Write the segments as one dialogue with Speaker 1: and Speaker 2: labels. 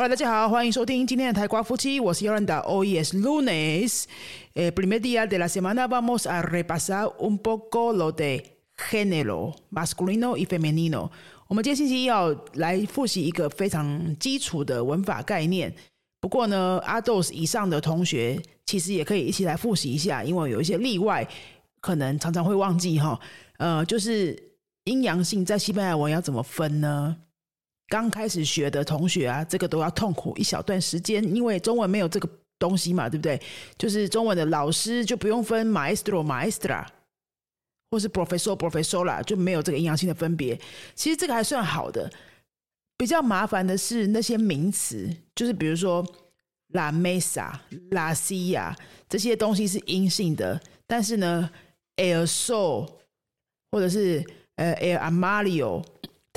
Speaker 1: Hola，大家好，欢迎收听今天的台瓜夫妻，我是 Yolanda。Oyes lunes, el primer día de la semana. Vamos a repasar un poco lo de género masculino y femenino。我们今天星期一要来复习一个非常基础的文法概念。不过呢，阿豆以上的同学其实也可以一起来复习一下，因为有一些例外，可能常常会忘记哈。呃，就是阴阳性在西班牙文要怎么分呢？刚开始学的同学啊，这个都要痛苦一小段时间，因为中文没有这个东西嘛，对不对？就是中文的老师就不用分 maestro maestra，或是 professor professor 啦，就没有这个阴阳性的分别。其实这个还算好的，比较麻烦的是那些名词，就是比如说 la mesa la silla 这些东西是阴性的，但是呢，el sol 或者是呃 el armario。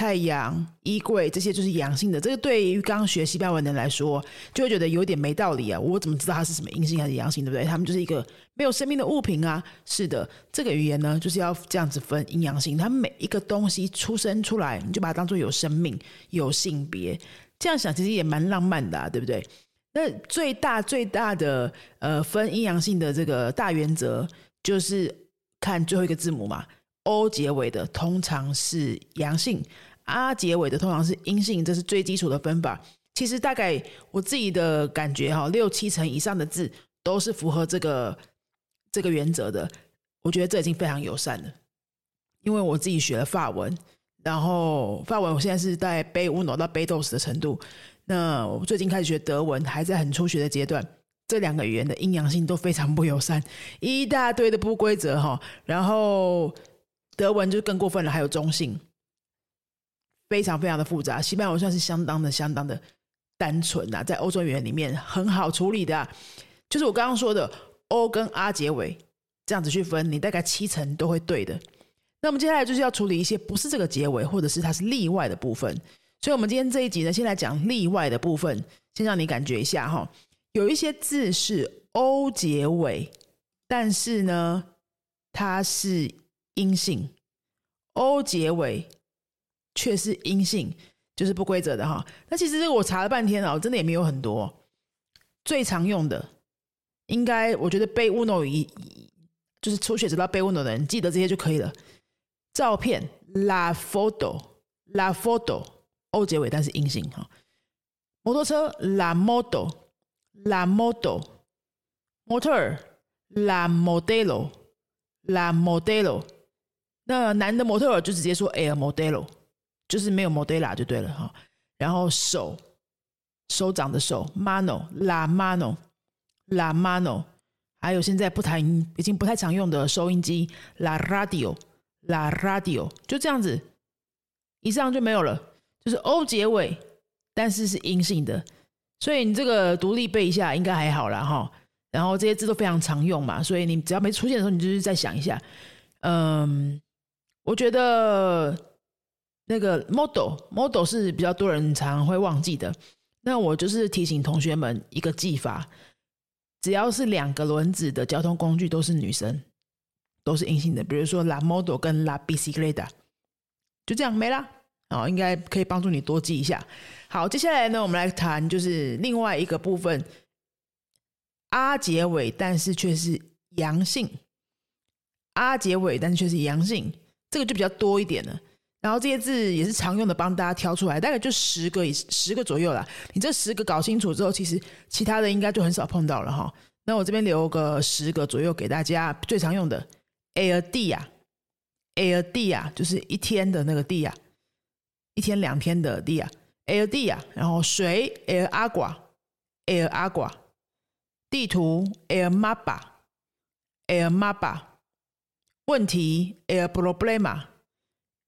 Speaker 1: 太阳、衣柜这些就是阳性的，这个对于刚学西班牙文的人来说，就会觉得有点没道理啊！我怎么知道它是什么阴性还是阳性，对不对？他们就是一个没有生命的物品啊！是的，这个语言呢，就是要这样子分阴阳性。它每一个东西出生出来，你就把它当做有生命、有性别。这样想其实也蛮浪漫的，啊，对不对？那最大最大的呃分阴阳性的这个大原则，就是看最后一个字母嘛，O 结尾的通常是阳性。啊，结尾的通常是阴性，这是最基础的分法。其实大概我自己的感觉哈，六七成以上的字都是符合这个这个原则的。我觉得这已经非常友善了，因为我自己学了法文，然后法文我现在是在背乌诺到背豆斯的程度。那最近开始学德文，还在很初学的阶段。这两个语言的阴阳性都非常不友善，一大堆的不规则哈。然后德文就更过分了，还有中性。非常非常的复杂，西班牙文算是相当的、相当的单纯啊，在欧洲语言里面很好处理的，就是我刚刚说的 O 跟 R 结尾这样子去分，你大概七成都会对的。那我们接下来就是要处理一些不是这个结尾，或者是它是例外的部分。所以，我们今天这一集呢，先来讲例外的部分，先让你感觉一下哈，有一些字是 O 结尾，但是呢，它是阴性，O 结尾。却是阴性，就是不规则的哈。那其实这个我查了半天啊，真的也没有很多。最常用的，应该我觉得背 uno 一就是初学知道背 uno 的人，记得这些就可以了。照片 la photo，la photo，o 结尾但是阴性哈。摩托车 la model，la model，模特儿 la modelo，la modelo。那男的模特儿就直接说 el modelo。就是没有 modella 就对了哈，然后手手掌的手 mano la mano la mano，还有现在不谈已经不太常用的收音机 la radio la radio，就这样子，以上就没有了，就是 o 结尾，但是是阴性的，所以你这个独立背一下应该还好啦哈。然后这些字都非常常用嘛，所以你只要没出现的时候，你就是再想一下，嗯，我觉得。那个 model model 是比较多人常会忘记的，那我就是提醒同学们一个记法：只要是两个轮子的交通工具都是女生，都是阴性的。比如说 la model 跟 la bicicleta，就这样没啦。哦，应该可以帮助你多记一下。好，接下来呢，我们来谈就是另外一个部分，r 结尾但是却是阳性，r 结尾但是却是阳性，这个就比较多一点了。然后这些字也是常用的，帮大家挑出来，大概就十个以十个左右啦。你这十个搞清楚之后，其实其他的应该就很少碰到了哈。那我这边留个十个左右给大家，最常用的 air d 啊，air d 啊，就是一天的那个 d 啊，一天两天的 d 啊，air d 啊，然后水 air agua，air agua，地图 air mapa，air mapa，问题 air problema。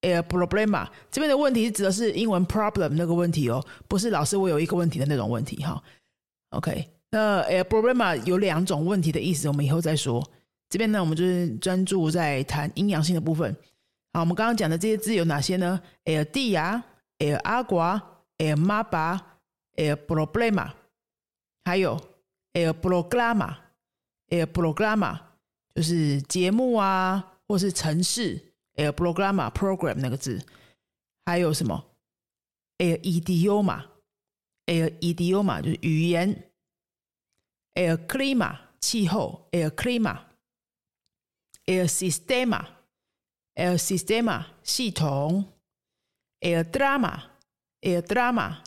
Speaker 1: A problema 这边的问题是指的是英文 problem 那个问题哦，不是老师我有一个问题的那种问题哈。OK，那 a problema 有两种问题的意思，我们以后再说。这边呢，我们就是专注在谈阴阳性的部分。好，我们刚刚讲的这些字有哪些呢？el dia，el agua，el mapa，el problema，还有 el programa，el programa 就是节目啊，或是城市。Air programa program 那个字，还有什么 air idioma，air idioma 就是语言，air clima 气候，air clima，air systema，air systema 系统，air drama，air drama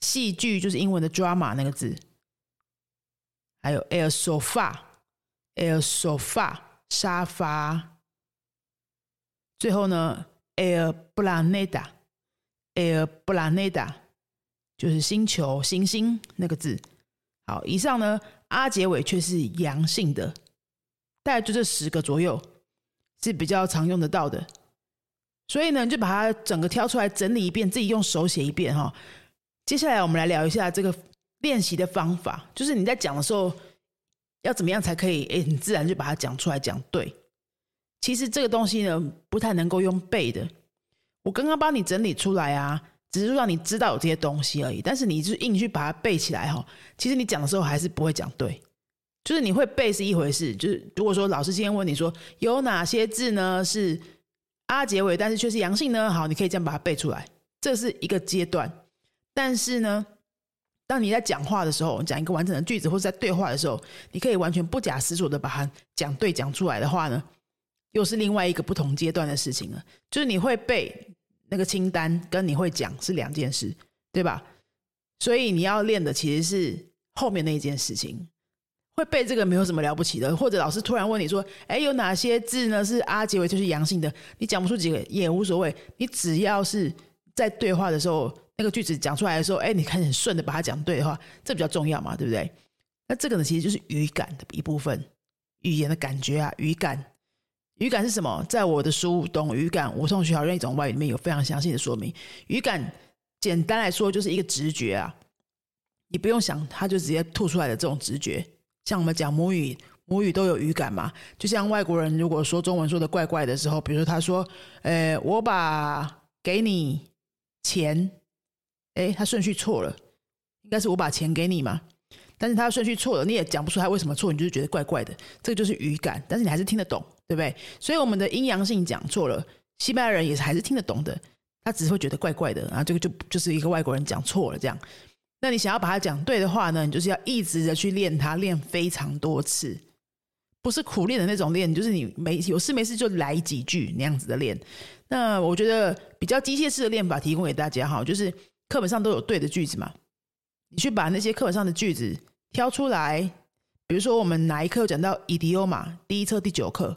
Speaker 1: 戏剧就是英文的 drama 那个字，还有 air sofa，air sofa 沙发，最后呢，air planeta，air planeta。就是星球、星星那个字。好，以上呢，阿结尾却是阳性的，大概就这十个左右是比较常用得到的。所以呢，就把它整个挑出来整理一遍，自己用手写一遍哈。接下来我们来聊一下这个练习的方法，就是你在讲的时候要怎么样才可以诶很自然就把它讲出来讲对。其实这个东西呢，不太能够用背的。我刚刚帮你整理出来啊。只是让你知道有这些东西而已，但是你就硬去把它背起来哈，其实你讲的时候还是不会讲对。就是你会背是一回事，就是如果说老师今天问你说有哪些字呢是啊结尾，但是却是阳性呢？好，你可以这样把它背出来，这是一个阶段。但是呢，当你在讲话的时候，讲一个完整的句子或者在对话的时候，你可以完全不假思索的把它讲对讲出来的话呢，又是另外一个不同阶段的事情了。就是你会背。那个清单跟你会讲是两件事，对吧？所以你要练的其实是后面那一件事情。会背这个没有什么了不起的，或者老师突然问你说：“哎，有哪些字呢是阿结尾就是阳性的？”你讲不出几个也无所谓，你只要是在对话的时候，那个句子讲出来的时候，哎，你看很顺的把它讲对的话，这比较重要嘛，对不对？那这个呢，其实就是语感的一部分，语言的感觉啊，语感。语感是什么？在我的书《懂语感：无痛学好任意一种外语》里面有非常详细的说明。语感简单来说就是一个直觉啊，你不用想，它就直接吐出来的这种直觉。像我们讲母语，母语都有语感嘛。就像外国人如果说中文说的怪怪的时候，比如说他说：“呃，我把给你钱。”哎，他顺序错了，应该是我把钱给你嘛。但是他顺序错了，你也讲不出他为什么错，你就是觉得怪怪的。这个就是语感，但是你还是听得懂。对不对？所以我们的阴阳性讲错了，西班牙人也是还是听得懂的，他只是会觉得怪怪的啊。这个就就是一个外国人讲错了这样。那你想要把它讲对的话呢，你就是要一直的去练它，练非常多次，不是苦练的那种练，就是你没有事没事就来几句那样子的练。那我觉得比较机械式的练法提供给大家哈，就是课本上都有对的句子嘛，你去把那些课本上的句子挑出来，比如说我们哪一课讲到 idioma，第一册第九课。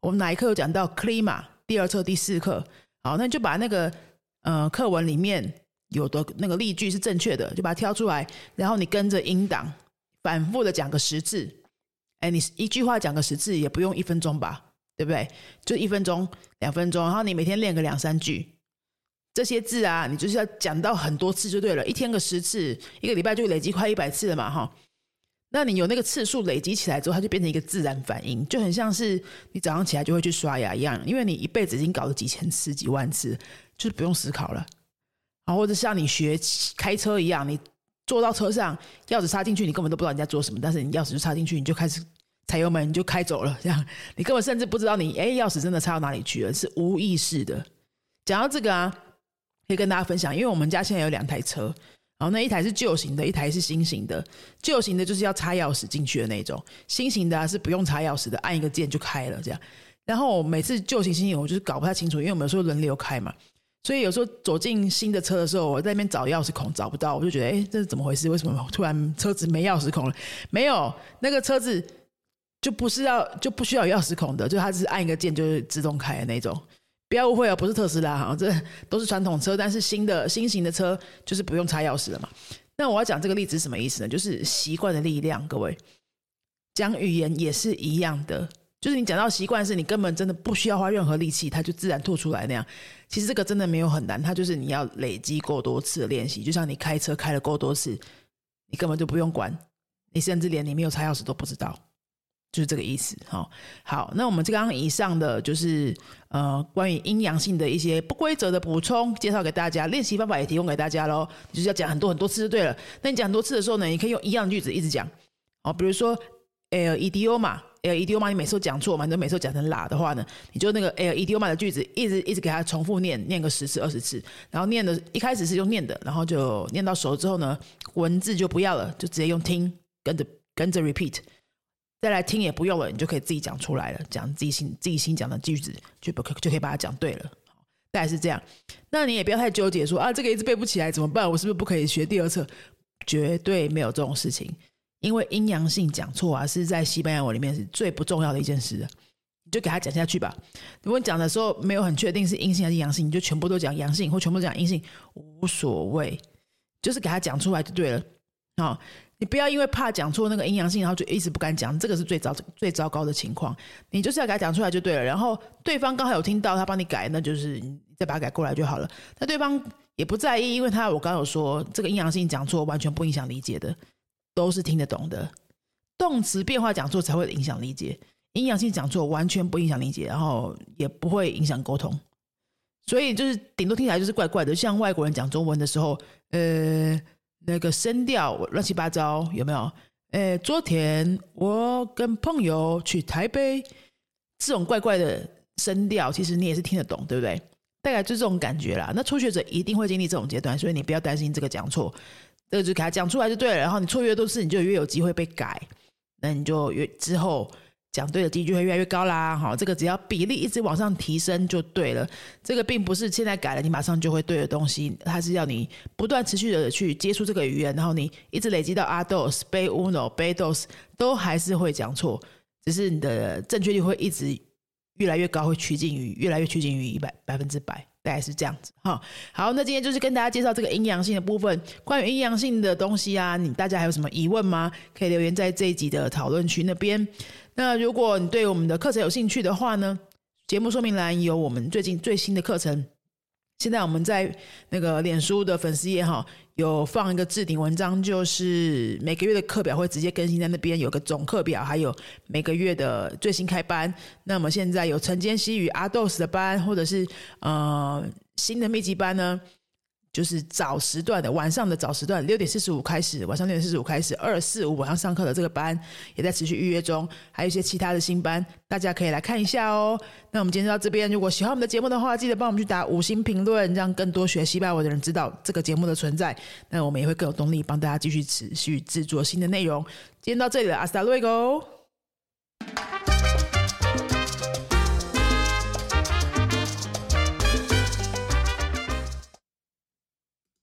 Speaker 1: 我们哪一课有讲到 clima？第二册第四课，好，那你就把那个呃课文里面有的那个例句是正确的，就把它挑出来，然后你跟着音档反复的讲个十次。哎，你一句话讲个十次也不用一分钟吧？对不对？就一分钟、两分钟，然后你每天练个两三句，这些字啊，你就是要讲到很多次就对了，一天个十次，一个礼拜就累积快一百次了嘛，哈。那你有那个次数累积起来之后，它就变成一个自然反应，就很像是你早上起来就会去刷牙一样，因为你一辈子已经搞了几千次、几万次，就是不用思考了。啊，或者像你学开车一样，你坐到车上，钥匙插进去，你根本都不知道你在做什么，但是你钥匙就插进去，你就开始踩油门，你就开走了。这样，你根本甚至不知道你哎，钥匙真的插到哪里去了，是无意识的。讲到这个啊，可以跟大家分享，因为我们家现在有两台车。然后那一台是旧型的，一台是新型的。旧型的就是要插钥匙进去的那种，新型的是不用插钥匙的，按一个键就开了这样。然后每次旧型新型我就是搞不太清楚，因为我们有时候轮流开嘛，所以有时候走进新的车的时候，我在那边找钥匙孔找不到，我就觉得哎，这是怎么回事？为什么突然车子没钥匙孔了？没有，那个车子就不是要就不需要钥匙孔的，就它只是按一个键就是自动开的那种。不要误会哦，不是特斯拉哈，这都是传统车，但是新的新型的车就是不用插钥匙了嘛。那我要讲这个例子什么意思呢？就是习惯的力量，各位讲语言也是一样的，就是你讲到习惯是你根本真的不需要花任何力气，它就自然吐出来那样。其实这个真的没有很难，它就是你要累积够多次的练习，就像你开车开了够多次，你根本就不用管，你甚至连你没有插钥匙都不知道。就是这个意思，哈。好，那我们刚刚以上的就是呃关于阴阳性的一些不规则的补充介绍给大家，练习方法也提供给大家喽。就是要讲很多很多次就对了。那你讲很多次的时候呢，你可以用一样的句子一直讲，哦，比如说 el idioma L idioma 你每次都讲错嘛，你每次都讲成啦的话呢，你就那个 L idioma 的句子一直一直给他重复念，念个十次二十次，然后念的一开始是用念的，然后就念到熟之后呢，文字就不要了，就直接用听跟着跟着 repeat，再来听也不用了，你就可以自己讲出来了，讲自己心自己心讲的句子就不就可以把它讲对了。大概是这样，那你也不要太纠结，说啊，这个一直背不起来怎么办？我是不是不可以学第二册？绝对没有这种事情，因为阴阳性讲错啊，是在西班牙文里面是最不重要的一件事。你就给他讲下去吧。如果你讲的时候没有很确定是阴性还是阳性，你就全部都讲阳性或全部讲阴性，无所谓，就是给他讲出来就对了。好。你不要因为怕讲错那个阴阳性，然后就一直不敢讲，这个是最糟最糟糕的情况。你就是要给他讲出来就对了。然后对方刚好有听到，他帮你改，那就是你再把它改过来就好了。那对方也不在意，因为他我刚有说，这个阴阳性讲错完全不影响理解的，都是听得懂的。动词变化讲错才会影响理解，阴阳性讲错完全不影响理解，然后也不会影响沟通。所以就是顶多听起来就是怪怪的，像外国人讲中文的时候，呃。那个声调乱七八糟，有没有？诶，昨天我跟朋友去台北，这种怪怪的声调，其实你也是听得懂，对不对？大概就这种感觉啦。那初学者一定会经历这种阶段，所以你不要担心这个讲错，这个就给他讲出来就对了。然后你错越多次，你就越有机会被改，那你就越之后。讲对的几率会越来越高啦，好，这个只要比例一直往上提升就对了。这个并不是现在改了你马上就会对的东西，它是要你不断持续的去接触这个语言，然后你一直累积到阿 dos、贝 uno、贝 dos 都还是会讲错，只是你的正确率会一直越来越高，会趋近于越来越趋近于一百百分之百。大概是这样子哈，好，那今天就是跟大家介绍这个阴阳性的部分。关于阴阳性的东西啊，你大家还有什么疑问吗？可以留言在这一集的讨论区那边。那如果你对我们的课程有兴趣的话呢，节目说明栏有我们最近最新的课程。现在我们在那个脸书的粉丝页哈，有放一个置顶文章，就是每个月的课表会直接更新在那边，有个总课表，还有每个月的最新开班。那么现在有晨间西与阿豆斯的班，或者是呃新的密集班呢？就是早时段的晚上的早时段，六点四十五开始，晚上六点四十五开始，二四五晚上上课的这个班也在持续预约中，还有一些其他的新班，大家可以来看一下哦。那我们今天到这边，如果喜欢我们的节目的话，记得帮我们去打五星评论，让更多学西班牙文的人知道这个节目的存在。那我们也会更有动力帮大家继续持续制作新的内容。今天到这里了，阿斯达瑞 o